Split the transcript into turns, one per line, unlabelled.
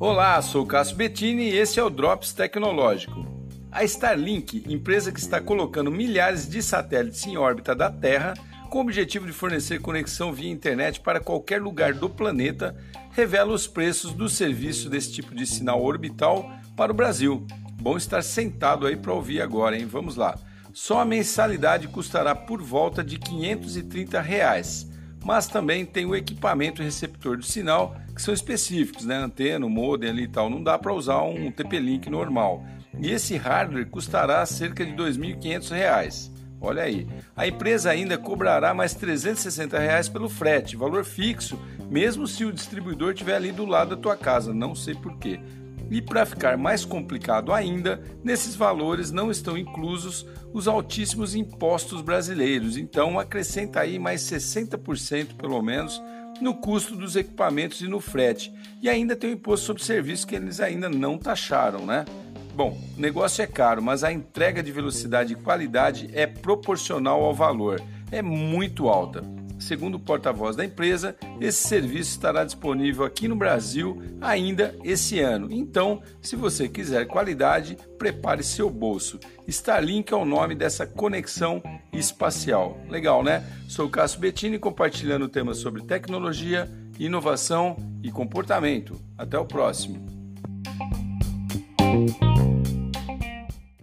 Olá, sou Cássio Bettini e esse é o Drops Tecnológico. A Starlink, empresa que está colocando milhares de satélites em órbita da Terra com o objetivo de fornecer conexão via internet para qualquer lugar do planeta, revela os preços do serviço desse tipo de sinal orbital para o Brasil. Bom estar sentado aí para ouvir agora, hein? Vamos lá. Só a mensalidade custará por volta de 530 reais mas também tem o equipamento receptor do sinal que são específicos, né? Antena, modem ali e tal. Não dá para usar um TP-Link normal. E esse hardware custará cerca de R$ 2.500. Olha aí. A empresa ainda cobrará mais 360 reais pelo frete, valor fixo, mesmo se o distribuidor estiver ali do lado da tua casa. Não sei porquê. E para ficar mais complicado ainda, nesses valores não estão inclusos os altíssimos impostos brasileiros. Então acrescenta aí mais 60% pelo menos no custo dos equipamentos e no frete. E ainda tem o imposto sobre serviço que eles ainda não taxaram, né? Bom, o negócio é caro, mas a entrega de velocidade e qualidade é proporcional ao valor. É muito alta. Segundo o porta-voz da empresa, esse serviço estará disponível aqui no Brasil ainda esse ano. Então, se você quiser qualidade, prepare seu bolso. Starlink é o nome dessa conexão espacial. Legal, né? Sou o Cássio Bettini compartilhando temas sobre tecnologia, inovação e comportamento. Até o próximo.